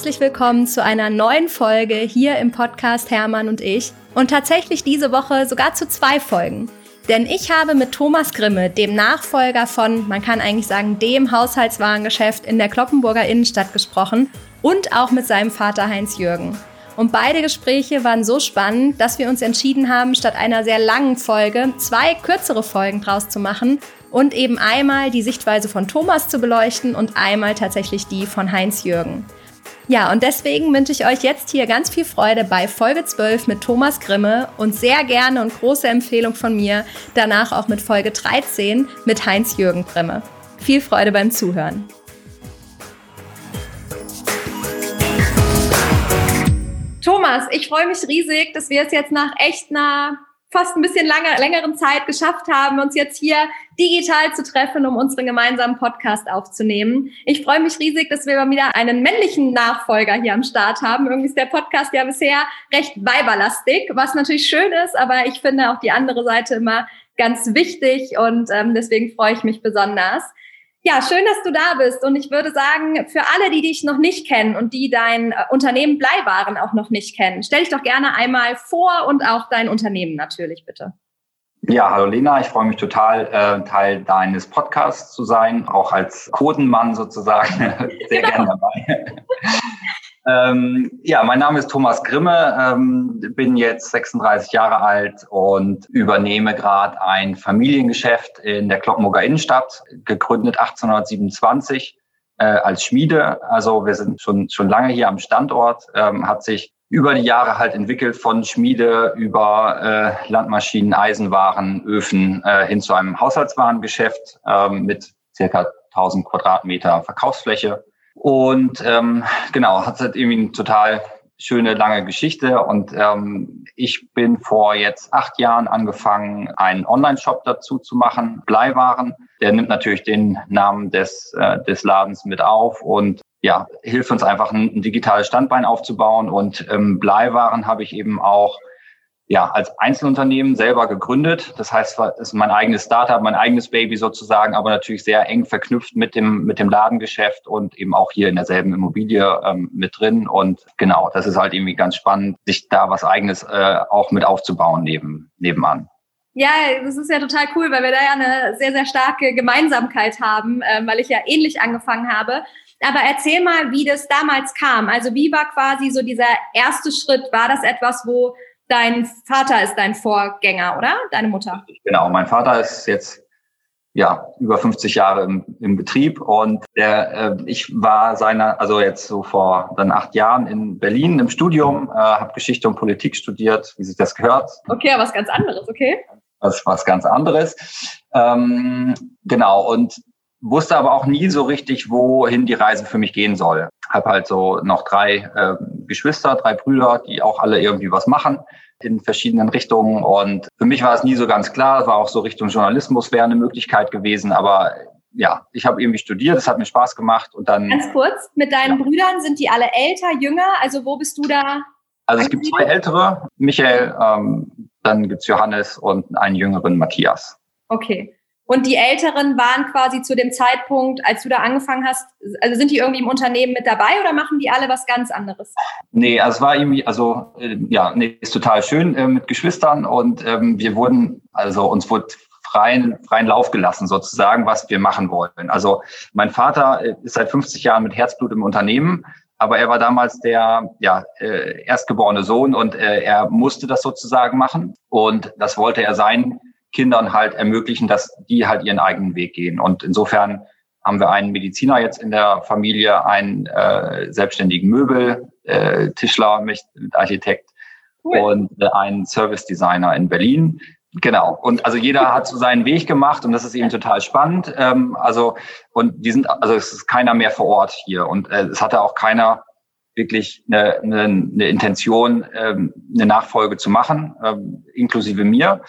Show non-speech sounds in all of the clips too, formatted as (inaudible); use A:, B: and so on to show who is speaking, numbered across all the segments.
A: herzlich willkommen zu einer neuen Folge hier im Podcast Hermann und ich. Und tatsächlich diese Woche sogar zu zwei Folgen. Denn ich habe mit Thomas Grimme, dem Nachfolger von, man kann eigentlich sagen, dem Haushaltswarengeschäft in der Kloppenburger Innenstadt gesprochen und auch mit seinem Vater Heinz Jürgen. Und beide Gespräche waren so spannend, dass wir uns entschieden haben, statt einer sehr langen Folge zwei kürzere Folgen draus zu machen und eben einmal die Sichtweise von Thomas zu beleuchten und einmal tatsächlich die von Heinz Jürgen. Ja, und deswegen wünsche ich euch jetzt hier ganz viel Freude bei Folge 12 mit Thomas Grimme und sehr gerne und große Empfehlung von mir, danach auch mit Folge 13 mit Heinz-Jürgen Grimme. Viel Freude beim Zuhören. Thomas, ich freue mich riesig, dass wir es jetzt nach echt einer fast ein bisschen lange, längeren Zeit geschafft haben, uns jetzt hier digital zu treffen, um unseren gemeinsamen Podcast aufzunehmen. Ich freue mich riesig, dass wir wieder einen männlichen Nachfolger hier am Start haben. Irgendwie ist der Podcast ja bisher recht weiberlastig, was natürlich schön ist, aber ich finde auch die andere Seite immer ganz wichtig und ähm, deswegen freue ich mich besonders. Ja, schön, dass du da bist. Und ich würde sagen, für alle, die dich noch nicht kennen und die dein äh, Unternehmen Bleiwaren auch noch nicht kennen, stell dich doch gerne einmal vor und auch dein Unternehmen natürlich, bitte.
B: Ja, hallo Lena, ich freue mich total, äh, Teil deines Podcasts zu sein, auch als Codenmann sozusagen. (laughs) Sehr genau. gern dabei. Ähm, ja, mein Name ist Thomas Grimme, ähm, bin jetzt 36 Jahre alt und übernehme gerade ein Familiengeschäft in der Kloppenburger Innenstadt, gegründet 1827 äh, als Schmiede. Also wir sind schon, schon lange hier am Standort, ähm, hat sich über die Jahre halt entwickelt von Schmiede über äh, Landmaschinen, Eisenwaren, Öfen äh, hin zu einem Haushaltswarengeschäft äh, mit circa 1000 Quadratmeter Verkaufsfläche und ähm, genau, hat halt irgendwie eine total schöne, lange Geschichte. Und ähm, ich bin vor jetzt acht Jahren angefangen, einen Online-Shop dazu zu machen, Bleiwaren. Der nimmt natürlich den Namen des, äh, des Ladens mit auf und ja, hilft uns einfach ein, ein digitales Standbein aufzubauen. Und ähm, Bleiwaren habe ich eben auch ja, als Einzelunternehmen selber gegründet. Das heißt, es ist mein eigenes Startup, mein eigenes Baby sozusagen, aber natürlich sehr eng verknüpft mit dem, mit dem Ladengeschäft und eben auch hier in derselben Immobilie ähm, mit drin. Und genau, das ist halt irgendwie ganz spannend, sich da was eigenes äh, auch mit aufzubauen neben, nebenan.
A: Ja, das ist ja total cool, weil wir da ja eine sehr, sehr starke Gemeinsamkeit haben, äh, weil ich ja ähnlich angefangen habe. Aber erzähl mal, wie das damals kam. Also wie war quasi so dieser erste Schritt? War das etwas, wo dein Vater ist dein Vorgänger, oder? Deine Mutter?
B: Genau, mein Vater ist jetzt ja über 50 Jahre im, im Betrieb und der, äh, ich war seiner, also jetzt so vor dann acht Jahren in Berlin im Studium, äh, habe Geschichte und Politik studiert, wie sich das gehört.
A: Okay, was ganz anderes, okay?
B: Was was ganz anderes. Ähm, genau und wusste aber auch nie so richtig, wohin die Reise für mich gehen soll. Habe halt so noch drei äh, Geschwister, drei Brüder, die auch alle irgendwie was machen in verschiedenen Richtungen. Und für mich war es nie so ganz klar. Es war auch so Richtung Journalismus wäre eine Möglichkeit gewesen. Aber ja, ich habe irgendwie studiert, es hat mir Spaß gemacht und dann.
A: Ganz kurz, mit deinen ja. Brüdern sind die alle älter, jünger? Also wo bist du da?
B: Also es gibt zwei ältere, Michael, ähm, dann gibt's Johannes und einen jüngeren Matthias.
A: Okay. Und die Älteren waren quasi zu dem Zeitpunkt, als du da angefangen hast, also sind die irgendwie im Unternehmen mit dabei oder machen die alle was ganz anderes?
B: Nee, also es war irgendwie, also äh, ja, nee, ist total schön äh, mit Geschwistern und ähm, wir wurden, also uns wurde freien, freien Lauf gelassen sozusagen, was wir machen wollen. Also mein Vater äh, ist seit 50 Jahren mit Herzblut im Unternehmen, aber er war damals der ja, äh, erstgeborene Sohn und äh, er musste das sozusagen machen und das wollte er sein Kindern halt ermöglichen, dass die halt ihren eigenen Weg gehen. Und insofern haben wir einen Mediziner jetzt in der Familie, einen äh, selbstständigen Möbel, äh, Tischler mit Architekt cool. und äh, einen Service Designer in Berlin. Genau. Und also jeder hat so seinen Weg gemacht und das ist eben total spannend. Ähm, also und die sind, also es ist keiner mehr vor Ort hier und äh, es hatte auch keiner wirklich eine, eine, eine Intention, ähm, eine Nachfolge zu machen, ähm, inklusive mir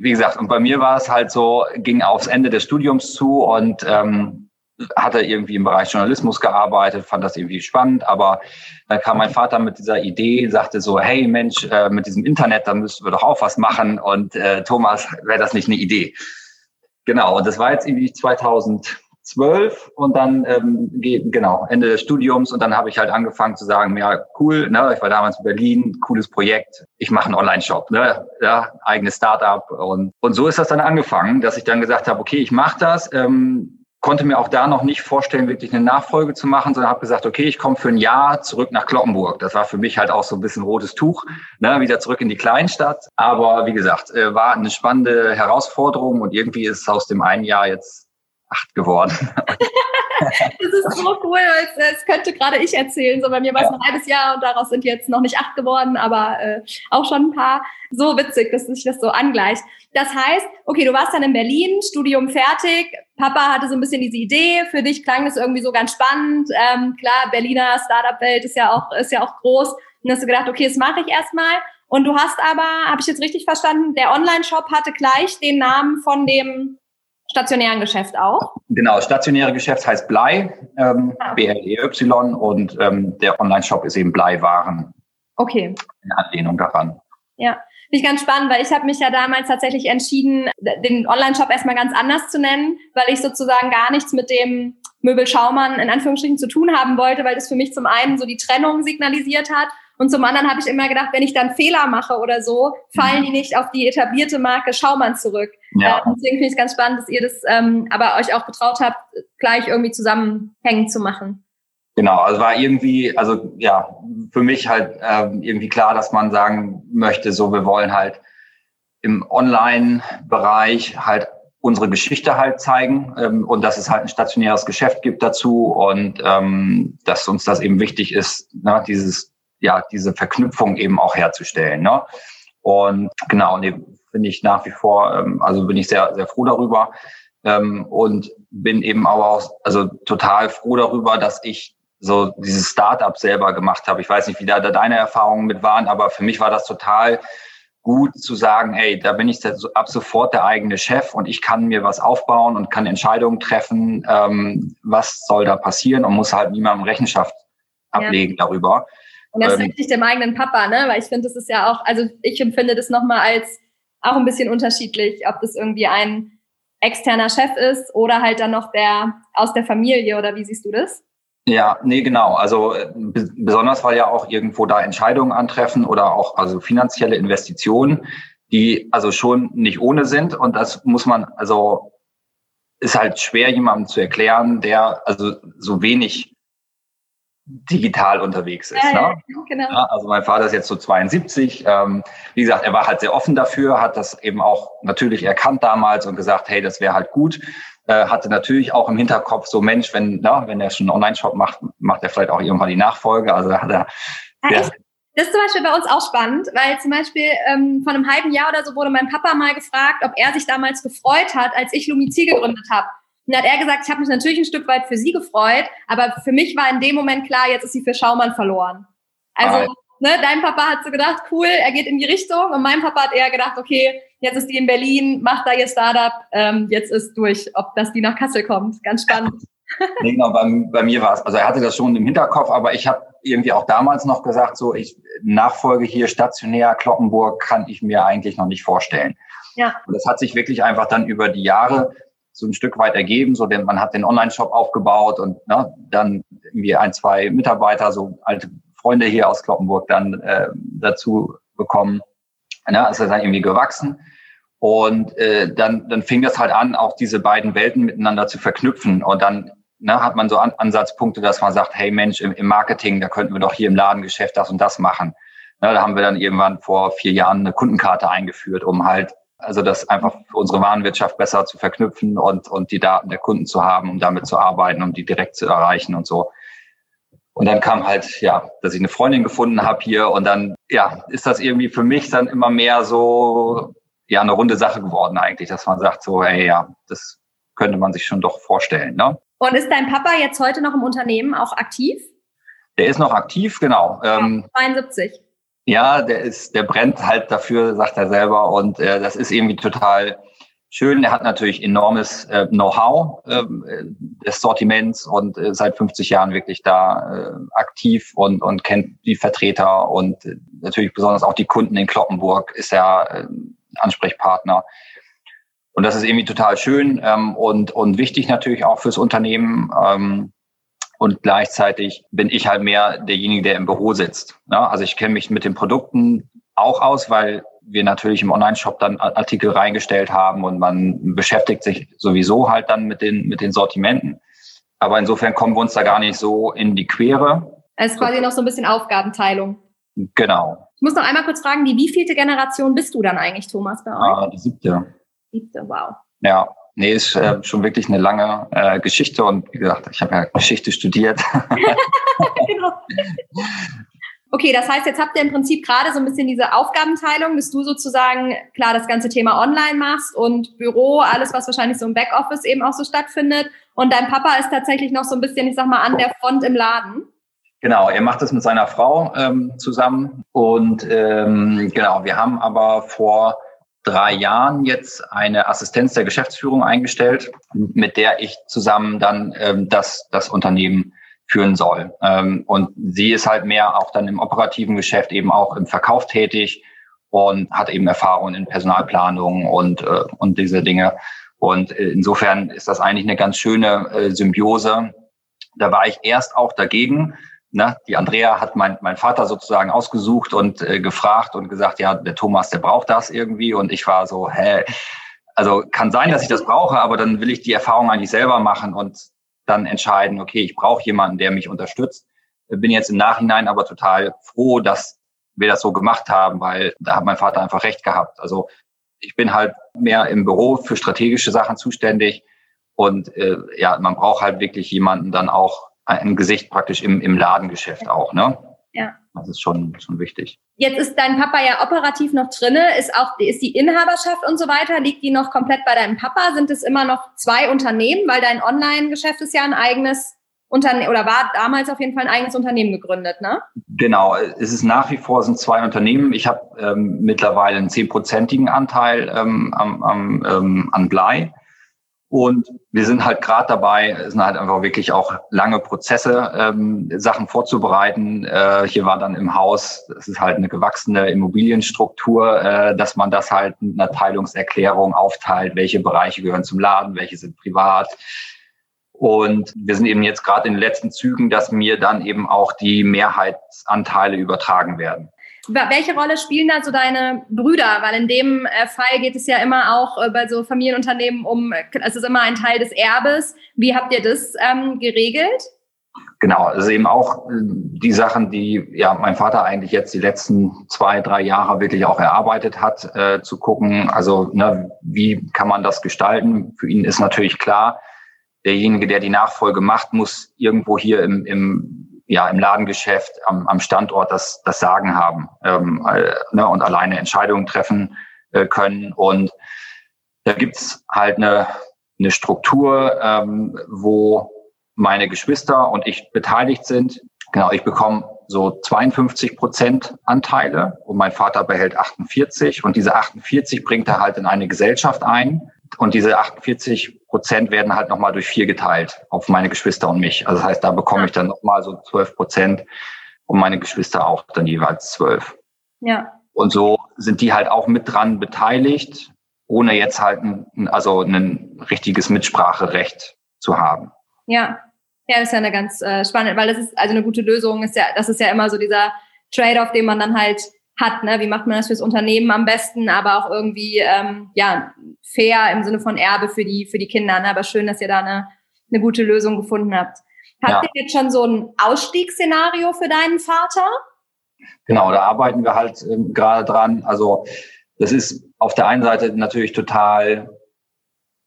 B: wie gesagt, und bei mir war es halt so, ging aufs Ende des Studiums zu und ähm, hatte irgendwie im Bereich Journalismus gearbeitet, fand das irgendwie spannend, aber dann kam mein Vater mit dieser Idee, sagte so, hey Mensch, äh, mit diesem Internet, da müssten wir doch auch was machen und äh, Thomas, wäre das nicht eine Idee? Genau, und das war jetzt irgendwie 2000 zwölf und dann ähm, genau Ende des Studiums und dann habe ich halt angefangen zu sagen, ja cool, ne, ich war damals in Berlin, cooles Projekt, ich mache einen Online-Shop, ne, ja, eigenes Startup und und so ist das dann angefangen, dass ich dann gesagt habe, okay, ich mache das. Ähm, konnte mir auch da noch nicht vorstellen, wirklich eine Nachfolge zu machen, sondern habe gesagt, okay, ich komme für ein Jahr zurück nach Kloppenburg. Das war für mich halt auch so ein bisschen rotes Tuch, ne, wieder zurück in die Kleinstadt. Aber wie gesagt, äh, war eine spannende Herausforderung und irgendwie ist aus dem einen Jahr jetzt acht geworden. (laughs)
A: das ist so cool, weil es, könnte gerade ich erzählen. So bei mir war es ja. ein halbes Jahr und daraus sind jetzt noch nicht acht geworden, aber äh, auch schon ein paar. So witzig, dass sich das so angleicht. Das heißt, okay, du warst dann in Berlin, Studium fertig. Papa hatte so ein bisschen diese Idee. Für dich klang das irgendwie so ganz spannend. Ähm, klar, Berliner Startup-Welt ist ja auch ist ja auch groß. Und dann hast du gedacht, okay, das mache ich erstmal. Und du hast aber, habe ich jetzt richtig verstanden, der Online-Shop hatte gleich den Namen von dem stationären Geschäft auch?
B: Genau, stationäre Geschäft heißt Blei, ähm, ah. B-L-E-Y und ähm, der Online-Shop ist eben Bleiwaren.
A: Okay.
B: In Anlehnung daran.
A: Ja, finde ich ganz spannend, weil ich habe mich ja damals tatsächlich entschieden, den Online-Shop erstmal ganz anders zu nennen, weil ich sozusagen gar nichts mit dem Möbel Schaumann in Anführungsstrichen zu tun haben wollte, weil das für mich zum einen so die Trennung signalisiert hat und zum anderen habe ich immer gedacht, wenn ich dann Fehler mache oder so, fallen die nicht auf die etablierte Marke Schaumann zurück. Ja. Ähm, deswegen finde ich es ganz spannend, dass ihr das ähm, aber euch auch getraut habt, gleich irgendwie zusammenhängend zu machen.
B: Genau, also war irgendwie, also ja, für mich halt ähm, irgendwie klar, dass man sagen möchte, so wir wollen halt im Online-Bereich halt unsere Geschichte halt zeigen ähm, und dass es halt ein stationäres Geschäft gibt dazu und ähm, dass uns das eben wichtig ist, ne, dieses ja, diese Verknüpfung eben auch herzustellen. Ne? Und genau, nee, finde ich nach wie vor, ähm, also bin ich sehr, sehr froh darüber. Ähm, und bin eben aber auch, also total froh darüber, dass ich so dieses Startup selber gemacht habe. Ich weiß nicht, wie da, da deine Erfahrungen mit waren, aber für mich war das total gut zu sagen, hey, da bin ich ab sofort der eigene Chef und ich kann mir was aufbauen und kann Entscheidungen treffen, ähm, was soll da passieren und muss halt niemandem Rechenschaft ablegen ja. darüber.
A: Und das ähm, richtig dem eigenen Papa, ne? Weil ich finde, das ist ja auch, also ich empfinde das nochmal als auch ein bisschen unterschiedlich, ob das irgendwie ein externer Chef ist oder halt dann noch der aus der Familie oder wie siehst du das?
B: Ja, nee, genau. Also äh, besonders weil ja auch irgendwo da Entscheidungen antreffen oder auch also finanzielle Investitionen, die also schon nicht ohne sind und das muss man also ist halt schwer jemandem zu erklären, der also so wenig digital unterwegs ist. Ja, ne? genau. Ja, also mein Vater ist jetzt so 72. Ähm, wie gesagt, er war halt sehr offen dafür, hat das eben auch natürlich erkannt damals und gesagt, hey, das wäre halt gut. Äh, hatte natürlich auch im Hinterkopf so, Mensch, wenn, na, wenn er schon einen Online-Shop macht, macht er vielleicht auch irgendwann die Nachfolge. Also hat er.
A: Ja, ich, das ist zum Beispiel bei uns auch spannend, weil zum Beispiel ähm, vor einem halben Jahr oder so wurde mein Papa mal gefragt, ob er sich damals gefreut hat, als ich Lumizil gegründet habe. Und dann hat er gesagt, ich habe mich natürlich ein Stück weit für sie gefreut, aber für mich war in dem Moment klar, jetzt ist sie für Schaumann verloren. Also, ne, dein Papa hat so gedacht, cool, er geht in die Richtung und mein Papa hat eher gedacht, okay, jetzt ist die in Berlin, macht da ihr Startup, ähm, jetzt ist durch, ob das die nach Kassel kommt. Ganz spannend. (laughs) (laughs)
B: nee, genau, bei, bei mir war es, also er hatte das schon im Hinterkopf, aber ich habe irgendwie auch damals noch gesagt, so ich Nachfolge hier stationär Kloppenburg kann ich mir eigentlich noch nicht vorstellen. Ja. Und das hat sich wirklich einfach dann über die Jahre so ein Stück weit ergeben, so denn man hat den Online-Shop aufgebaut und ne, dann irgendwie ein, zwei Mitarbeiter, so alte Freunde hier aus Kloppenburg dann äh, dazu bekommen. Ne, ist das dann irgendwie gewachsen. Und äh, dann, dann fing das halt an, auch diese beiden Welten miteinander zu verknüpfen. Und dann ne, hat man so an, Ansatzpunkte, dass man sagt, hey Mensch, im, im Marketing, da könnten wir doch hier im Ladengeschäft das und das machen. Ne, da haben wir dann irgendwann vor vier Jahren eine Kundenkarte eingeführt, um halt also das einfach für unsere Warenwirtschaft besser zu verknüpfen und, und die Daten der Kunden zu haben, um damit zu arbeiten, um die direkt zu erreichen und so. Und dann kam halt, ja, dass ich eine Freundin gefunden habe hier und dann, ja, ist das irgendwie für mich dann immer mehr so, ja, eine runde Sache geworden eigentlich, dass man sagt so, hey, ja, das könnte man sich schon doch vorstellen, ne?
A: Und ist dein Papa jetzt heute noch im Unternehmen auch aktiv?
B: Der ist noch aktiv, genau.
A: Ja, 72. Ähm,
B: ja, der ist, der brennt halt dafür, sagt er selber. Und äh, das ist irgendwie total schön. Er hat natürlich enormes äh, Know-how äh, des Sortiments und äh, seit 50 Jahren wirklich da äh, aktiv und, und kennt die Vertreter und äh, natürlich besonders auch die Kunden in Kloppenburg ist er äh, Ansprechpartner. Und das ist irgendwie total schön ähm, und, und wichtig natürlich auch fürs Unternehmen. Ähm, und gleichzeitig bin ich halt mehr derjenige, der im Büro sitzt. Ja, also ich kenne mich mit den Produkten auch aus, weil wir natürlich im Online-Shop dann Artikel reingestellt haben und man beschäftigt sich sowieso halt dann mit den, mit den Sortimenten. Aber insofern kommen wir uns da gar nicht so in die Quere.
A: Es ist quasi noch so ein bisschen Aufgabenteilung.
B: Genau.
A: Ich muss noch einmal kurz fragen, die wievielte Generation bist du dann eigentlich, Thomas, bei euch?
B: Ah, die siebte.
A: Siebte, wow.
B: Ja, nee, ist äh, schon wirklich eine lange äh, Geschichte und wie gesagt, ich habe ja Geschichte studiert. genau. (laughs)
A: Okay, das heißt, jetzt habt ihr im Prinzip gerade so ein bisschen diese Aufgabenteilung, dass du sozusagen klar das ganze Thema online machst und Büro, alles, was wahrscheinlich so im Backoffice eben auch so stattfindet. Und dein Papa ist tatsächlich noch so ein bisschen, ich sag mal, an der Front im Laden.
B: Genau, er macht das mit seiner Frau ähm, zusammen. Und ähm, genau, wir haben aber vor drei Jahren jetzt eine Assistenz der Geschäftsführung eingestellt, mit der ich zusammen dann ähm, das, das Unternehmen führen soll. Ähm, und sie ist halt mehr auch dann im operativen Geschäft eben auch im Verkauf tätig und hat eben Erfahrung in Personalplanung und, äh, und diese Dinge. Und äh, insofern ist das eigentlich eine ganz schöne äh, Symbiose. Da war ich erst auch dagegen. Ne? Die Andrea hat mein, mein Vater sozusagen ausgesucht und äh, gefragt und gesagt, ja, der Thomas, der braucht das irgendwie. Und ich war so, hä, also kann sein, dass ich das brauche, aber dann will ich die Erfahrung eigentlich selber machen und dann entscheiden, okay, ich brauche jemanden, der mich unterstützt. Bin jetzt im Nachhinein aber total froh, dass wir das so gemacht haben, weil da hat mein Vater einfach recht gehabt. Also ich bin halt mehr im Büro für strategische Sachen zuständig und äh, ja, man braucht halt wirklich jemanden dann auch ein Gesicht praktisch im, im Ladengeschäft auch, ne?
A: Ja.
B: Das ist schon, schon wichtig.
A: Jetzt ist dein Papa ja operativ noch drinne. Ist auch, ist die Inhaberschaft und so weiter, liegt die noch komplett bei deinem Papa? Sind es immer noch zwei Unternehmen? Weil dein Online-Geschäft ist ja ein eigenes Unternehmen oder war damals auf jeden Fall ein eigenes Unternehmen gegründet, ne?
B: Genau, es ist nach wie vor sind zwei Unternehmen. Ich habe ähm, mittlerweile einen zehnprozentigen Anteil ähm, am, am, ähm, an Blei. Und wir sind halt gerade dabei, es sind halt einfach wirklich auch lange Prozesse, ähm, Sachen vorzubereiten. Äh, hier war dann im Haus, es ist halt eine gewachsene Immobilienstruktur, äh, dass man das halt in einer Teilungserklärung aufteilt, welche Bereiche gehören zum Laden, welche sind privat. Und wir sind eben jetzt gerade in den letzten Zügen, dass mir dann eben auch die Mehrheitsanteile übertragen werden.
A: Welche Rolle spielen da so deine Brüder? Weil in dem äh, Fall geht es ja immer auch äh, bei so Familienunternehmen um, es ist immer ein Teil des Erbes. Wie habt ihr das ähm, geregelt?
B: Genau, also eben auch äh, die Sachen, die ja mein Vater eigentlich jetzt die letzten zwei, drei Jahre wirklich auch erarbeitet hat, äh, zu gucken, also ne, wie kann man das gestalten? Für ihn ist natürlich klar, derjenige, der die Nachfolge macht, muss irgendwo hier im, im ja im Ladengeschäft am, am Standort das, das Sagen haben ähm, äh, ne, und alleine Entscheidungen treffen äh, können. Und da gibt's halt eine, eine Struktur, ähm, wo meine Geschwister und ich beteiligt sind. Genau, ich bekomme so 52 Prozent Anteile und mein Vater behält 48 und diese 48 bringt er halt in eine Gesellschaft ein und diese 48 Prozent werden halt nochmal durch vier geteilt auf meine Geschwister und mich. Also das heißt, da bekomme ich dann nochmal so 12 Prozent und meine Geschwister auch dann jeweils 12.
A: Ja.
B: Und so sind die halt auch mit dran beteiligt, ohne jetzt halt ein, also ein richtiges Mitspracherecht zu haben.
A: Ja. Ja, das ist ja eine ganz äh, spannende, weil das ist also eine gute Lösung, ist ja, das ist ja immer so dieser Trade-off, den man dann halt hat. Ne? Wie macht man das fürs Unternehmen am besten, aber auch irgendwie ähm, ja fair im Sinne von Erbe für die für die Kinder. Ne? Aber schön, dass ihr da eine, eine gute Lösung gefunden habt. Habt ja. ihr jetzt schon so ein Ausstiegsszenario für deinen Vater?
B: Genau, da arbeiten wir halt ähm, gerade dran. Also das ist auf der einen Seite natürlich total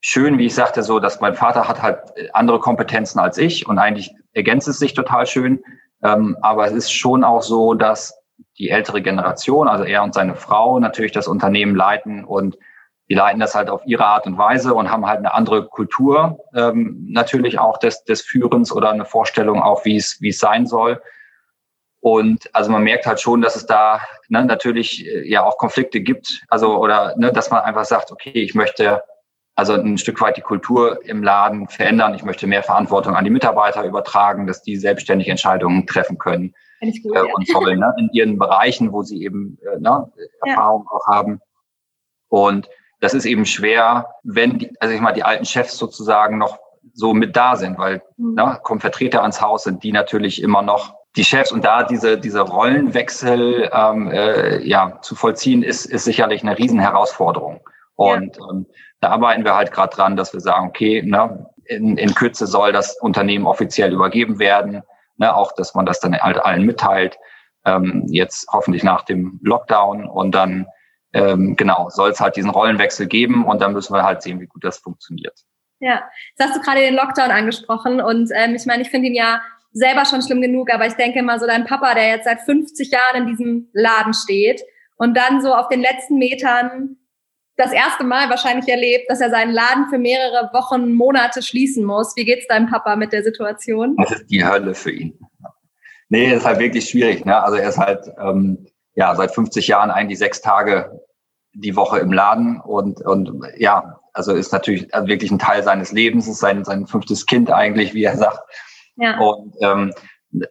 B: schön, wie ich sagte, so, dass mein Vater hat halt andere Kompetenzen als ich und eigentlich ergänzt es sich total schön. Ähm, aber es ist schon auch so, dass die ältere Generation, also er und seine Frau, natürlich das Unternehmen leiten und die leiten das halt auf ihre Art und Weise und haben halt eine andere Kultur ähm, natürlich auch des, des Führens oder eine Vorstellung auch, wie es, wie es sein soll. Und also man merkt halt schon, dass es da ne, natürlich äh, ja auch Konflikte gibt. Also oder ne, dass man einfach sagt, okay, ich möchte also ein Stück weit die Kultur im Laden verändern. Ich möchte mehr Verantwortung an die Mitarbeiter übertragen, dass die selbstständig Entscheidungen treffen können gut, äh, und sollen ne, in ihren Bereichen, wo sie eben äh, ne, Erfahrung auch haben. Und das ist eben schwer, wenn die, also ich mal die alten Chefs sozusagen noch so mit da sind, weil mhm. ne, kommen Vertreter ans Haus, sind die natürlich immer noch die Chefs und da diese, diese Rollenwechsel ähm, äh, ja, zu vollziehen, ist, ist sicherlich eine Riesenherausforderung. Und ja. ähm, da arbeiten wir halt gerade dran, dass wir sagen, okay, ne, in, in Kürze soll das Unternehmen offiziell übergeben werden, ne, auch dass man das dann halt allen mitteilt, ähm, jetzt hoffentlich nach dem Lockdown und dann ähm, genau soll es halt diesen Rollenwechsel geben und dann müssen wir halt sehen, wie gut das funktioniert.
A: Ja, jetzt hast du gerade den Lockdown angesprochen und ähm, ich meine, ich finde ihn ja selber schon schlimm genug, aber ich denke mal so dein Papa, der jetzt seit 50 Jahren in diesem Laden steht und dann so auf den letzten Metern das erste Mal wahrscheinlich erlebt, dass er seinen Laden für mehrere Wochen, Monate schließen muss. Wie geht's deinem Papa mit der Situation?
B: Das ist die Hölle für ihn. Nee, ist halt wirklich schwierig. Ne? Also er ist halt ähm, ja seit 50 Jahren eigentlich sechs Tage die Woche im Laden und und ja, also ist natürlich wirklich ein Teil seines Lebens, ist sein sein fünftes Kind eigentlich, wie er sagt. Ja. Und ähm,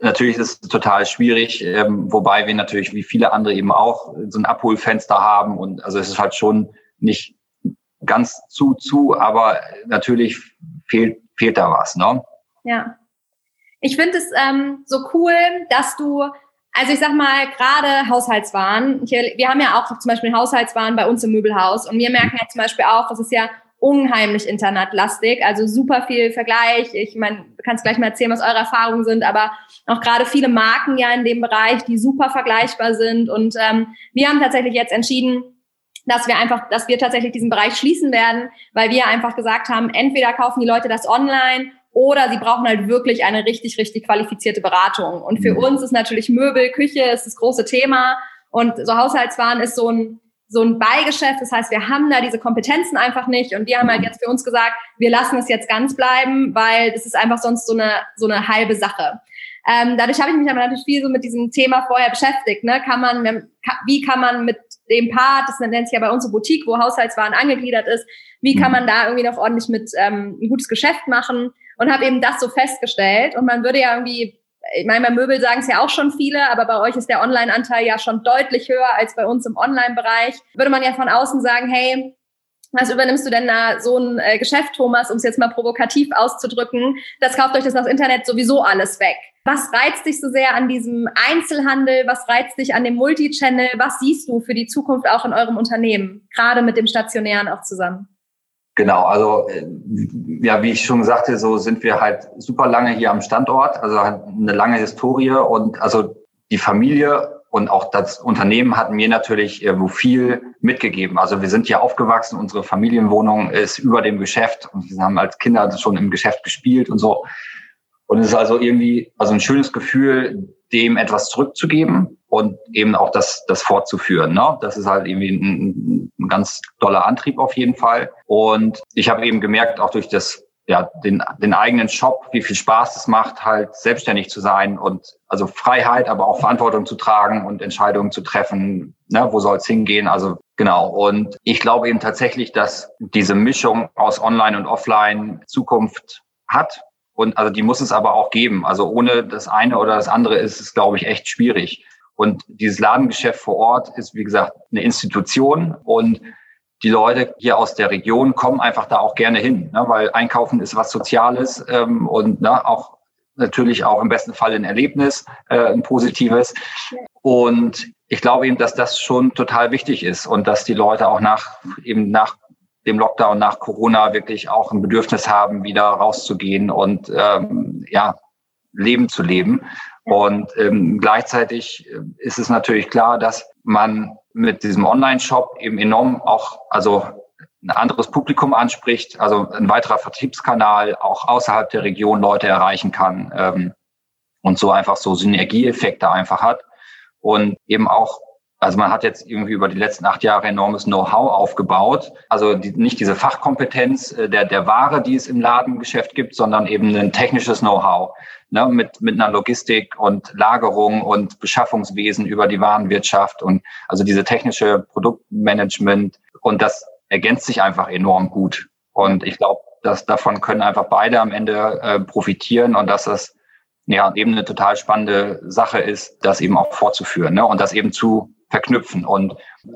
B: natürlich ist es total schwierig, ähm, wobei wir natürlich wie viele andere eben auch so ein Abholfenster haben und also es ist halt schon nicht ganz zu zu, aber natürlich fehlt fehlt da was, ne?
A: Ja. Ich finde es ähm, so cool, dass du also ich sag mal, gerade Haushaltswaren. Hier, wir haben ja auch zum Beispiel Haushaltswaren bei uns im Möbelhaus und wir merken ja zum Beispiel auch, das ist ja unheimlich internetlastig, also super viel Vergleich. Ich meine, du kannst gleich mal erzählen, was eure Erfahrungen sind, aber auch gerade viele Marken ja in dem Bereich, die super vergleichbar sind. Und ähm, wir haben tatsächlich jetzt entschieden, dass wir einfach, dass wir tatsächlich diesen Bereich schließen werden, weil wir einfach gesagt haben, entweder kaufen die Leute das online oder sie brauchen halt wirklich eine richtig, richtig qualifizierte Beratung. Und für mhm. uns ist natürlich Möbel, Küche ist das große Thema und so Haushaltswaren ist so ein so ein Beigeschäft. Das heißt, wir haben da diese Kompetenzen einfach nicht. Und wir haben halt jetzt für uns gesagt, wir lassen es jetzt ganz bleiben, weil das ist einfach sonst so eine, so eine halbe Sache. Ähm, dadurch habe ich mich aber natürlich viel so mit diesem Thema vorher beschäftigt. Ne? Kann man, wie kann man mit dem Part, das nennt sich ja bei uns so Boutique, wo Haushaltswaren angegliedert ist, wie kann man da irgendwie noch ordentlich mit ähm, ein gutes Geschäft machen? Und habe eben das so festgestellt. Und man würde ja irgendwie ich meine, bei Möbel sagen es ja auch schon viele, aber bei euch ist der Online-Anteil ja schon deutlich höher als bei uns im Online-Bereich. Würde man ja von außen sagen, hey, was übernimmst du denn da so ein äh, Geschäft, Thomas, um es jetzt mal provokativ auszudrücken? Das kauft euch das das Internet sowieso alles weg. Was reizt dich so sehr an diesem Einzelhandel? Was reizt dich an dem Multichannel? Was siehst du für die Zukunft auch in eurem Unternehmen? Gerade mit dem Stationären auch zusammen.
B: Genau, also äh, ja, wie ich schon sagte, so sind wir halt super lange hier am Standort, also eine lange Historie und also die Familie und auch das Unternehmen hatten mir natürlich irgendwo viel mitgegeben. Also wir sind hier aufgewachsen, unsere Familienwohnung ist über dem Geschäft und wir haben als Kinder schon im Geschäft gespielt und so. Und es ist also irgendwie also ein schönes Gefühl, dem etwas zurückzugeben und eben auch das, das fortzuführen. Ne? Das ist halt irgendwie ein, ein ganz toller Antrieb auf jeden Fall. Und ich habe eben gemerkt, auch durch das ja, den, den eigenen Shop, wie viel Spaß es macht, halt selbstständig zu sein und also Freiheit, aber auch Verantwortung zu tragen und Entscheidungen zu treffen, ne, wo soll es hingehen, also genau. Und ich glaube eben tatsächlich, dass diese Mischung aus Online und Offline Zukunft hat. Und also die muss es aber auch geben. Also ohne das eine oder das andere ist es, glaube ich, echt schwierig. Und dieses Ladengeschäft vor Ort ist, wie gesagt, eine Institution und die Leute hier aus der Region kommen einfach da auch gerne hin, ne, weil Einkaufen ist was Soziales ähm, und ne, auch natürlich auch im besten Fall ein Erlebnis, äh, ein positives. Und ich glaube eben, dass das schon total wichtig ist und dass die Leute auch nach eben nach dem Lockdown, nach Corona wirklich auch ein Bedürfnis haben, wieder rauszugehen und ähm, ja Leben zu leben. Und ähm, gleichzeitig äh, ist es natürlich klar, dass man mit diesem Online-Shop eben enorm auch, also ein anderes Publikum anspricht, also ein weiterer Vertriebskanal auch außerhalb der Region Leute erreichen kann ähm, und so einfach so Synergieeffekte einfach hat. Und eben auch also man hat jetzt irgendwie über die letzten acht Jahre enormes Know-how aufgebaut. Also die, nicht diese Fachkompetenz äh, der, der Ware, die es im Ladengeschäft gibt, sondern eben ein technisches Know-how ne, mit, mit einer Logistik und Lagerung und Beschaffungswesen über die Warenwirtschaft und also diese technische Produktmanagement. Und das ergänzt sich einfach enorm gut. Und ich glaube, dass davon können einfach beide am Ende äh, profitieren und dass das ja eben eine total spannende Sache ist, das eben auch fortzuführen ne? und das eben zu verknüpfen. Und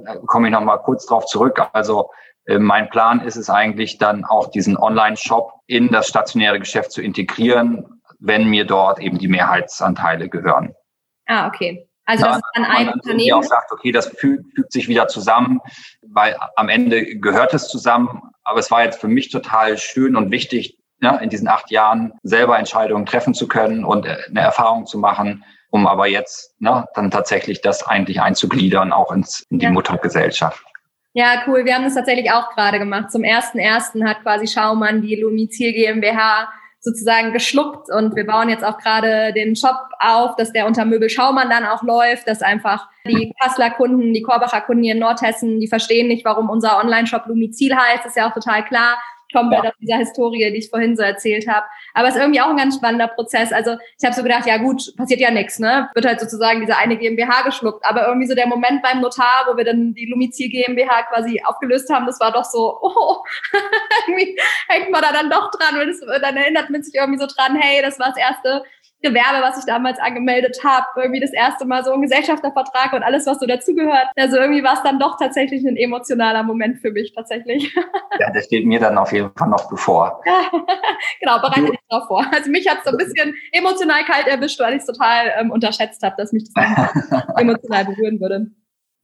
B: äh, komme ich noch mal kurz drauf zurück. Also äh, mein Plan ist es eigentlich dann auch diesen Online-Shop in das stationäre Geschäft zu integrieren, wenn mir dort eben die Mehrheitsanteile gehören.
A: Ah, okay. Also das ist dann ein
B: dann
A: Unternehmen.
B: auch sagt, okay, das fügt, fügt sich wieder zusammen, weil am Ende gehört es zusammen. Aber es war jetzt für mich total schön und wichtig, ne, in diesen acht Jahren selber Entscheidungen treffen zu können und äh, eine Erfahrung zu machen, um aber jetzt ne, dann tatsächlich das eigentlich einzugliedern, auch ins, in die ja. Muttergesellschaft.
A: Ja, cool. Wir haben das tatsächlich auch gerade gemacht. Zum ersten ersten hat quasi Schaumann die Lumizil GmbH sozusagen geschluckt und wir bauen jetzt auch gerade den Shop auf, dass der unter Möbel Schaumann dann auch läuft, dass einfach die Kasseler Kunden, die Korbacher Kunden hier in Nordhessen, die verstehen nicht, warum unser Online-Shop Lumizil heißt, ist ja auch total klar komplett ja. aus dieser Historie, die ich vorhin so erzählt habe. Aber es ist irgendwie auch ein ganz spannender Prozess. Also ich habe so gedacht, ja gut, passiert ja nichts, ne? Wird halt sozusagen diese eine GmbH geschluckt. Aber irgendwie so der Moment beim Notar, wo wir dann die Lumizil GmbH quasi aufgelöst haben, das war doch so, (laughs) oh, irgendwie hängt man da dann doch dran. Und dann erinnert man sich irgendwie so dran, hey, das war das erste Gewerbe, was ich damals angemeldet habe, irgendwie das erste Mal so ein Gesellschaftervertrag und alles, was so dazugehört. Also irgendwie war es dann doch tatsächlich ein emotionaler Moment für mich tatsächlich. (laughs)
B: Ja, das steht mir dann auf jeden Fall noch bevor. (laughs)
A: genau, bereite dich darauf vor. Also mich hat es so ein bisschen emotional kalt erwischt, weil ich es total ähm, unterschätzt habe, dass mich das (laughs) emotional berühren würde.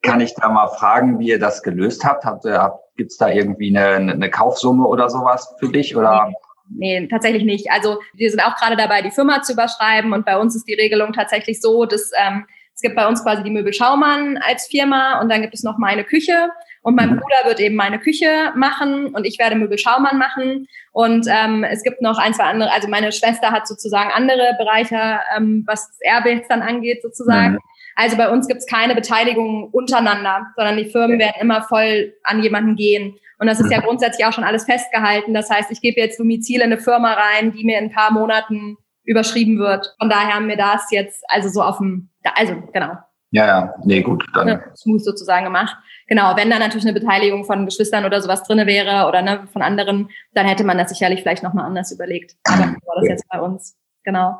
B: Kann ich da mal fragen, wie ihr das gelöst habt? habt, habt Gibt es da irgendwie eine, eine Kaufsumme oder sowas für dich? Oder?
A: Nee tatsächlich nicht. Also wir sind auch gerade dabei, die Firma zu überschreiben und bei uns ist die Regelung tatsächlich so, dass ähm, es gibt bei uns quasi die Möbel Schaumann als Firma und dann gibt es noch meine Küche und mein mhm. Bruder wird eben meine Küche machen und ich werde Möbel Schaumann machen und ähm, es gibt noch ein, zwei andere, also meine Schwester hat sozusagen andere Bereiche, ähm, was das Erbe jetzt dann angeht sozusagen. Mhm. Also bei uns gibt es keine Beteiligung untereinander, sondern die Firmen werden immer voll an jemanden gehen. Und das ist ja grundsätzlich auch schon alles festgehalten. Das heißt, ich gebe jetzt Domizil in eine Firma rein, die mir in ein paar Monaten überschrieben wird. Von daher haben wir das jetzt also so auf dem, also genau.
B: Ja, ja, nee, gut, dann.
A: Smooth sozusagen gemacht. Genau, wenn da natürlich eine Beteiligung von Geschwistern oder sowas drinne wäre oder ne, von anderen, dann hätte man das sicherlich vielleicht nochmal anders überlegt. Aber so war das jetzt bei uns. Genau.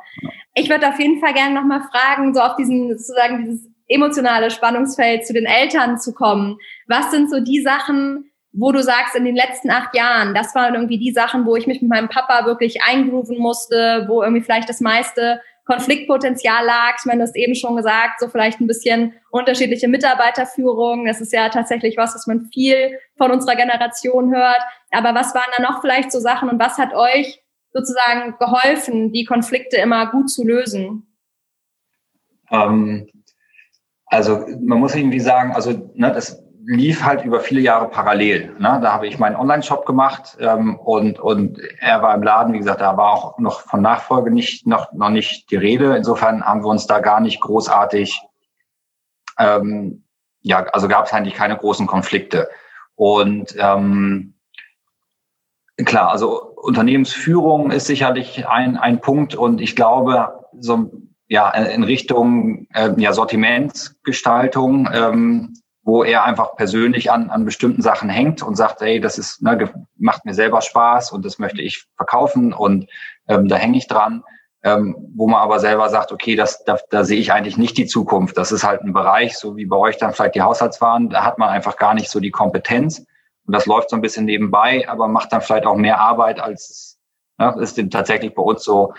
A: Ich würde auf jeden Fall gerne nochmal fragen, so auf diesen, sozusagen dieses emotionale Spannungsfeld zu den Eltern zu kommen. Was sind so die Sachen, wo du sagst, in den letzten acht Jahren, das waren irgendwie die Sachen, wo ich mich mit meinem Papa wirklich eingrooven musste, wo irgendwie vielleicht das meiste Konfliktpotenzial lag. Ich meine, du hast eben schon gesagt, so vielleicht ein bisschen unterschiedliche Mitarbeiterführung. Das ist ja tatsächlich was, was man viel von unserer Generation hört. Aber was waren da noch vielleicht so Sachen und was hat euch sozusagen geholfen, die Konflikte immer gut zu lösen?
B: Ähm, also man muss irgendwie sagen, also ne, das lief halt über viele Jahre parallel. Ne? Da habe ich meinen Online-Shop gemacht ähm, und, und er war im Laden. Wie gesagt, da war auch noch von Nachfolge nicht, noch, noch nicht die Rede. Insofern haben wir uns da gar nicht großartig, ähm, ja, also gab es eigentlich keine großen Konflikte. Und ähm, klar, also Unternehmensführung ist sicherlich ein, ein Punkt und ich glaube, so ja, in Richtung äh, ja, Sortimentsgestaltung ähm, wo er einfach persönlich an, an bestimmten Sachen hängt und sagt, hey, das ist, ne, macht mir selber Spaß und das möchte ich verkaufen und ähm, da hänge ich dran. Ähm, wo man aber selber sagt, okay, das, da, da sehe ich eigentlich nicht die Zukunft. Das ist halt ein Bereich, so wie bei euch dann vielleicht die Haushaltswaren, da hat man einfach gar nicht so die Kompetenz. Und das läuft so ein bisschen nebenbei, aber macht dann vielleicht auch mehr Arbeit als ne, ist denn tatsächlich bei uns so,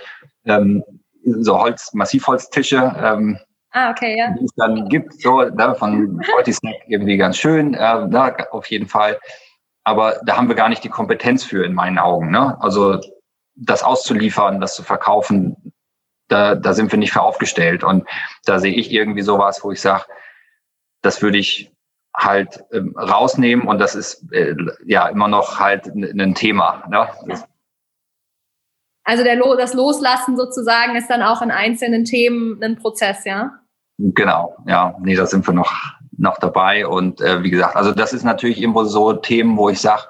B: ähm, so Holz, Massivholztische. Ähm,
A: Ah, okay, ja.
B: Die es dann gibt, so ne, von Snack irgendwie ganz schön, äh, na, auf jeden Fall. Aber da haben wir gar nicht die Kompetenz für in meinen Augen. Ne? Also das auszuliefern, das zu verkaufen, da, da sind wir nicht für aufgestellt. Und da sehe ich irgendwie sowas, wo ich sage, das würde ich halt ähm, rausnehmen und das ist äh, ja immer noch halt ein Thema. Ne? Das,
A: also der, das Loslassen sozusagen ist dann auch in einzelnen Themen ein Prozess, ja?
B: Genau, ja, nee, da sind wir noch, noch dabei. Und äh, wie gesagt, also das ist natürlich irgendwo so Themen, wo ich sage,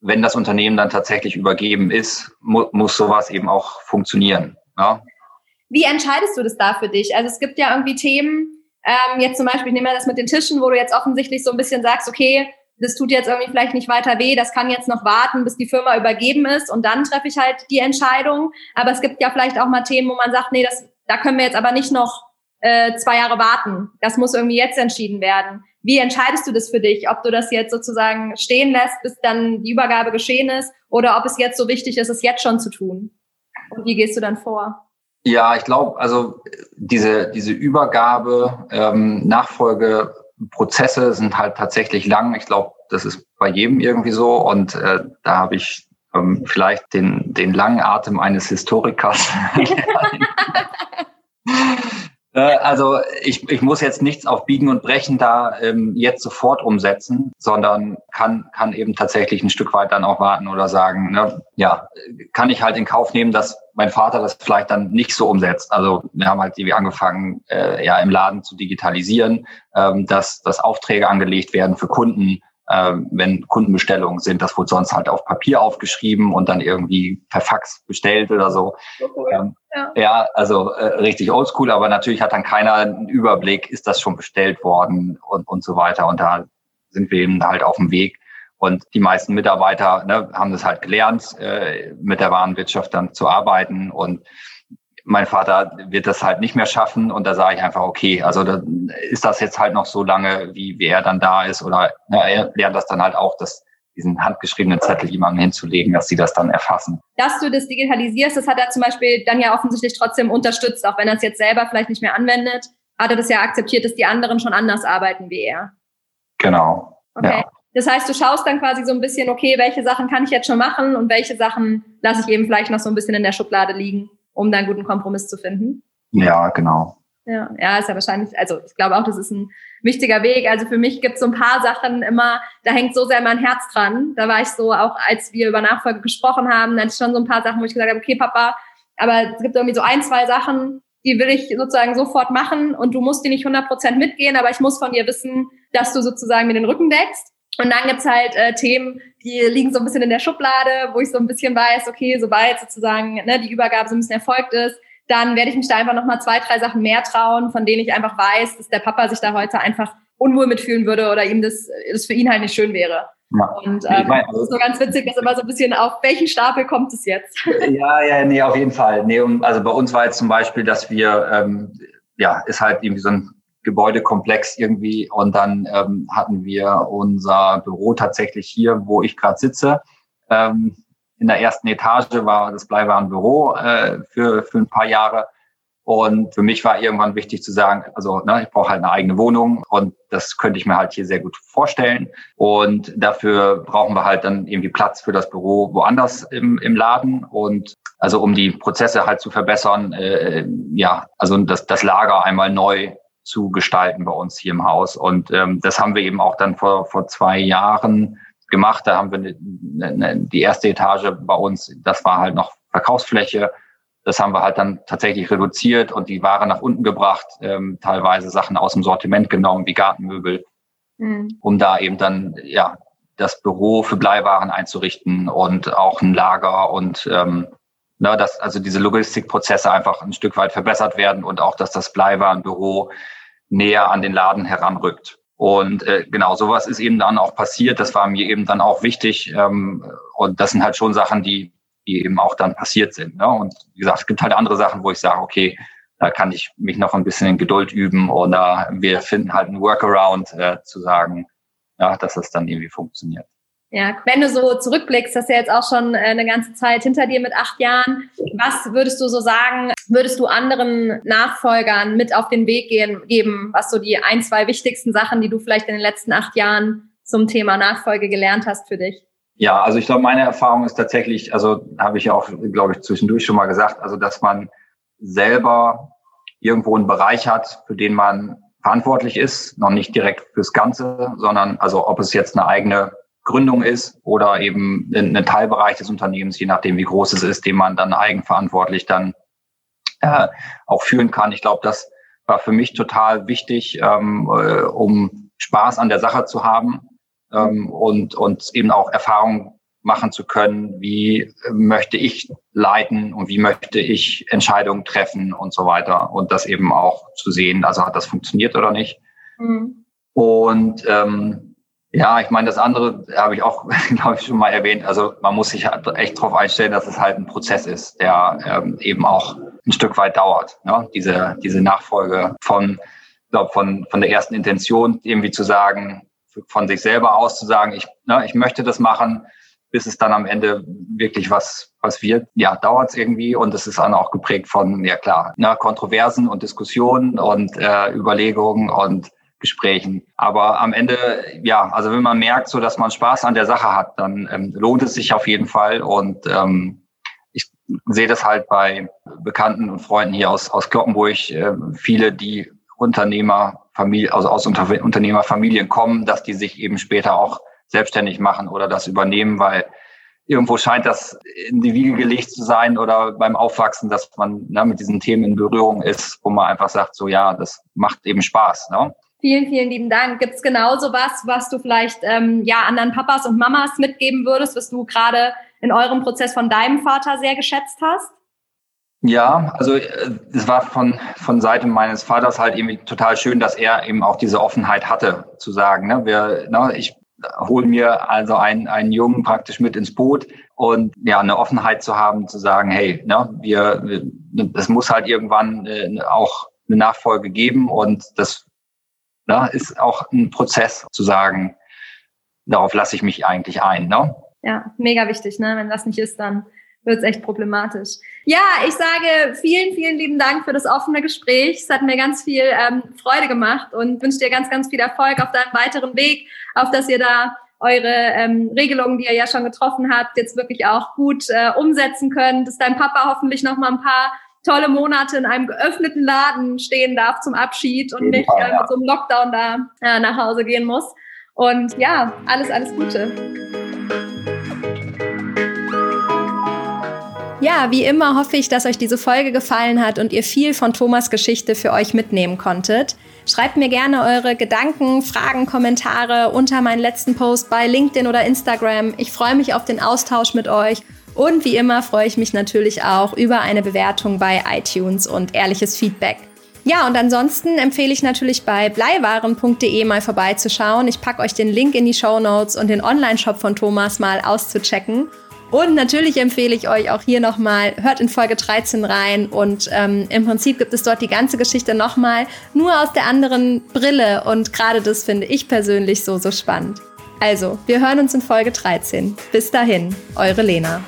B: wenn das Unternehmen dann tatsächlich übergeben ist, mu muss sowas eben auch funktionieren. Ja?
A: Wie entscheidest du das da für dich? Also es gibt ja irgendwie Themen, ähm, jetzt zum Beispiel, ich nehme das mit den Tischen, wo du jetzt offensichtlich so ein bisschen sagst, okay, das tut jetzt irgendwie vielleicht nicht weiter weh, das kann jetzt noch warten, bis die Firma übergeben ist und dann treffe ich halt die Entscheidung. Aber es gibt ja vielleicht auch mal Themen, wo man sagt, nee, das, da können wir jetzt aber nicht noch äh, zwei Jahre warten. Das muss irgendwie jetzt entschieden werden. Wie entscheidest du das für dich, ob du das jetzt sozusagen stehen lässt, bis dann die Übergabe geschehen ist, oder ob es jetzt so wichtig ist, es jetzt schon zu tun? Und wie gehst du dann vor?
B: Ja, ich glaube, also diese, diese Übergabe, ähm, Nachfolgeprozesse sind halt tatsächlich lang. Ich glaube, das ist bei jedem irgendwie so. Und äh, da habe ich ähm, vielleicht den, den langen Atem eines Historikers. (laughs) (laughs) (laughs) Äh, also ich, ich muss jetzt nichts auf Biegen und Brechen da ähm, jetzt sofort umsetzen, sondern kann, kann eben tatsächlich ein Stück weit dann auch warten oder sagen, ne, ja, kann ich halt in Kauf nehmen, dass mein Vater das vielleicht dann nicht so umsetzt. Also wir haben halt irgendwie angefangen, äh, ja im Laden zu digitalisieren, ähm, dass, dass Aufträge angelegt werden für Kunden, ähm, wenn Kundenbestellungen sind, das wurde sonst halt auf Papier aufgeschrieben und dann irgendwie per Fax bestellt oder so. Okay. Ja. ja. also äh, richtig oldschool, aber natürlich hat dann keiner einen Überblick, ist das schon bestellt worden und, und so weiter. Und da sind wir eben halt auf dem Weg. Und die meisten Mitarbeiter ne, haben das halt gelernt, äh, mit der Warenwirtschaft dann zu arbeiten und mein Vater wird das halt nicht mehr schaffen und da sage ich einfach, okay, also da ist das jetzt halt noch so lange, wie, wie er dann da ist oder na, er lernt das dann halt auch, dass diesen handgeschriebenen Zettel jemandem hinzulegen, dass sie das dann erfassen.
A: Dass du das digitalisierst, das hat er zum Beispiel dann ja offensichtlich trotzdem unterstützt, auch wenn er es jetzt selber vielleicht nicht mehr anwendet, hat er das ja akzeptiert, dass die anderen schon anders arbeiten wie er.
B: Genau.
A: Okay. Ja. Das heißt, du schaust dann quasi so ein bisschen, okay, welche Sachen kann ich jetzt schon machen und welche Sachen lasse ich eben vielleicht noch so ein bisschen in der Schublade liegen um da einen guten Kompromiss zu finden.
B: Ja, genau.
A: Ja, ja, ist ja wahrscheinlich, also ich glaube auch, das ist ein wichtiger Weg. Also für mich gibt es so ein paar Sachen immer, da hängt so sehr mein Herz dran. Da war ich so, auch als wir über Nachfolge gesprochen haben, da hatte ich schon so ein paar Sachen, wo ich gesagt habe, okay, Papa, aber es gibt irgendwie so ein, zwei Sachen, die will ich sozusagen sofort machen und du musst die nicht 100% mitgehen, aber ich muss von dir wissen, dass du sozusagen mir den Rücken deckst. Und dann gibt's halt äh, Themen, die liegen so ein bisschen in der Schublade, wo ich so ein bisschen weiß, okay, sobald sozusagen ne, die Übergabe so ein bisschen erfolgt ist, dann werde ich mich da einfach nochmal zwei, drei Sachen mehr trauen, von denen ich einfach weiß, dass der Papa sich da heute einfach unwohl mitfühlen würde oder ihm das, das für ihn halt nicht schön wäre. Ja. Und ähm, ich mein, also, ist so ganz witzig, dass immer so ein bisschen auf welchen Stapel kommt es jetzt? (laughs)
B: Ja, ja, nee, auf jeden Fall. Nee, also bei uns war jetzt zum Beispiel, dass wir, ähm, ja, ist halt irgendwie so ein Gebäudekomplex irgendwie. Und dann ähm, hatten wir unser Büro tatsächlich hier, wo ich gerade sitze. Ähm, in der ersten Etage war das Bleiwarenbüro äh, für, für ein paar Jahre. Und für mich war irgendwann wichtig zu sagen, also ne, ich brauche halt eine eigene Wohnung und das könnte ich mir halt hier sehr gut vorstellen. Und dafür brauchen wir halt dann irgendwie Platz für das Büro woanders im, im Laden. Und also um die Prozesse halt zu verbessern, äh, ja, also das, das Lager einmal neu zu gestalten bei uns hier im Haus. Und ähm, das haben wir eben auch dann vor, vor zwei Jahren gemacht. Da haben wir eine, eine, die erste Etage bei uns, das war halt noch Verkaufsfläche. Das haben wir halt dann tatsächlich reduziert und die Ware nach unten gebracht, ähm, teilweise Sachen aus dem Sortiment genommen, wie Gartenmöbel, mhm. um da eben dann ja das Büro für Bleiwaren einzurichten und auch ein Lager und ähm, na, dass also diese Logistikprozesse einfach ein Stück weit verbessert werden und auch, dass das Bleiwarenbüro näher an den Laden heranrückt. Und äh, genau sowas ist eben dann auch passiert. Das war mir eben dann auch wichtig. Ähm, und das sind halt schon Sachen, die, die eben auch dann passiert sind. Ne? Und wie gesagt, es gibt halt andere Sachen, wo ich sage, okay, da kann ich mich noch ein bisschen in Geduld üben oder wir finden halt einen Workaround äh, zu sagen, ja, dass das dann irgendwie funktioniert.
A: Ja, wenn du so zurückblickst, das ist ja jetzt auch schon äh, eine ganze Zeit hinter dir mit acht Jahren. Was würdest du so sagen, würdest du anderen Nachfolgern mit auf den Weg gehen, geben, was so die ein, zwei wichtigsten Sachen, die du vielleicht in den letzten acht Jahren zum Thema Nachfolge gelernt hast für dich?
B: Ja, also ich glaube, meine Erfahrung ist tatsächlich, also habe ich ja auch, glaube ich, zwischendurch schon mal gesagt, also dass man selber irgendwo einen Bereich hat, für den man verantwortlich ist, noch nicht direkt fürs Ganze, sondern also ob es jetzt eine eigene Gründung ist oder eben ein, Teilbereich des Unternehmens, je nachdem wie groß es ist, den man dann eigenverantwortlich dann äh, auch führen kann. Ich glaube, das war für mich total wichtig, ähm, äh, um Spaß an der Sache zu haben ähm, und, und eben auch Erfahrungen machen zu können, wie möchte ich leiten und wie möchte ich Entscheidungen treffen und so weiter und das eben auch zu sehen, also hat das funktioniert oder nicht. Mhm. Und ähm, ja, ich meine, das andere habe ich auch, (laughs) glaube ich, schon mal erwähnt. Also man muss sich halt echt darauf einstellen, dass es halt ein Prozess ist, der ähm, eben auch ein Stück weit dauert. Ne? Diese, diese Nachfolge von glaube, von, von der ersten Intention irgendwie zu sagen, von sich selber aus zu sagen, ich, ne, ich möchte das machen, bis es dann am Ende wirklich was, was wird. Ja, dauert es irgendwie und es ist dann auch geprägt von, ja klar, ne, Kontroversen und Diskussionen und äh, Überlegungen und Gesprächen. Aber am Ende, ja, also wenn man merkt, so dass man Spaß an der Sache hat, dann ähm, lohnt es sich auf jeden Fall. Und ähm, ich sehe das halt bei Bekannten und Freunden hier aus, aus Kloppenburg, äh, viele, die Unternehmerfamilie, also aus Unter Unternehmerfamilien kommen, dass die sich eben später auch selbstständig machen oder das übernehmen, weil irgendwo scheint das in die Wiege gelegt zu sein oder beim Aufwachsen, dass man ne, mit diesen Themen in Berührung ist, wo man einfach sagt, so ja, das macht eben Spaß. Ne?
A: Vielen, vielen lieben Dank. Gibt es genauso was, was du vielleicht ähm, ja anderen Papas und Mamas mitgeben würdest, was du gerade in eurem Prozess von deinem Vater sehr geschätzt hast?
B: Ja, also äh, es war von, von Seite meines Vaters halt irgendwie total schön, dass er eben auch diese Offenheit hatte, zu sagen, ne, wir, ne, ich hole mir also einen, einen Jungen praktisch mit ins Boot und ja, eine Offenheit zu haben, zu sagen, hey, ne, wir, es muss halt irgendwann äh, auch eine Nachfolge geben und das ne, ist auch ein Prozess zu sagen, darauf lasse ich mich eigentlich ein. Ne?
A: Ja, mega wichtig. Ne? Wenn das nicht ist, dann wird es echt problematisch. Ja, ich sage vielen, vielen lieben Dank für das offene Gespräch. Es hat mir ganz viel ähm, Freude gemacht und wünsche dir ganz, ganz viel Erfolg auf deinem weiteren Weg, auf dass ihr da eure ähm, Regelungen, die ihr ja schon getroffen habt, jetzt wirklich auch gut äh, umsetzen könnt, dass dein Papa hoffentlich noch mal ein paar tolle Monate in einem geöffneten Laden stehen darf zum Abschied und nicht äh, mit so einem Lockdown da äh, nach Hause gehen muss. Und ja, alles, alles Gute. Ja, wie immer hoffe ich, dass euch diese Folge gefallen hat und ihr viel von Thomas Geschichte für euch mitnehmen konntet. Schreibt mir gerne eure Gedanken, Fragen, Kommentare unter meinen letzten Post bei LinkedIn oder Instagram. Ich freue mich auf den Austausch mit euch und wie immer freue ich mich natürlich auch über eine Bewertung bei iTunes und ehrliches Feedback. Ja, und ansonsten empfehle ich natürlich bei bleiwaren.de mal vorbeizuschauen. Ich packe euch den Link in die Show Notes und den Online-Shop von Thomas mal auszuchecken. Und natürlich empfehle ich euch auch hier nochmal, hört in Folge 13 rein und ähm, im Prinzip gibt es dort die ganze Geschichte nochmal, nur aus der anderen Brille und gerade das finde ich persönlich so, so spannend. Also, wir hören uns in Folge 13. Bis dahin, eure Lena.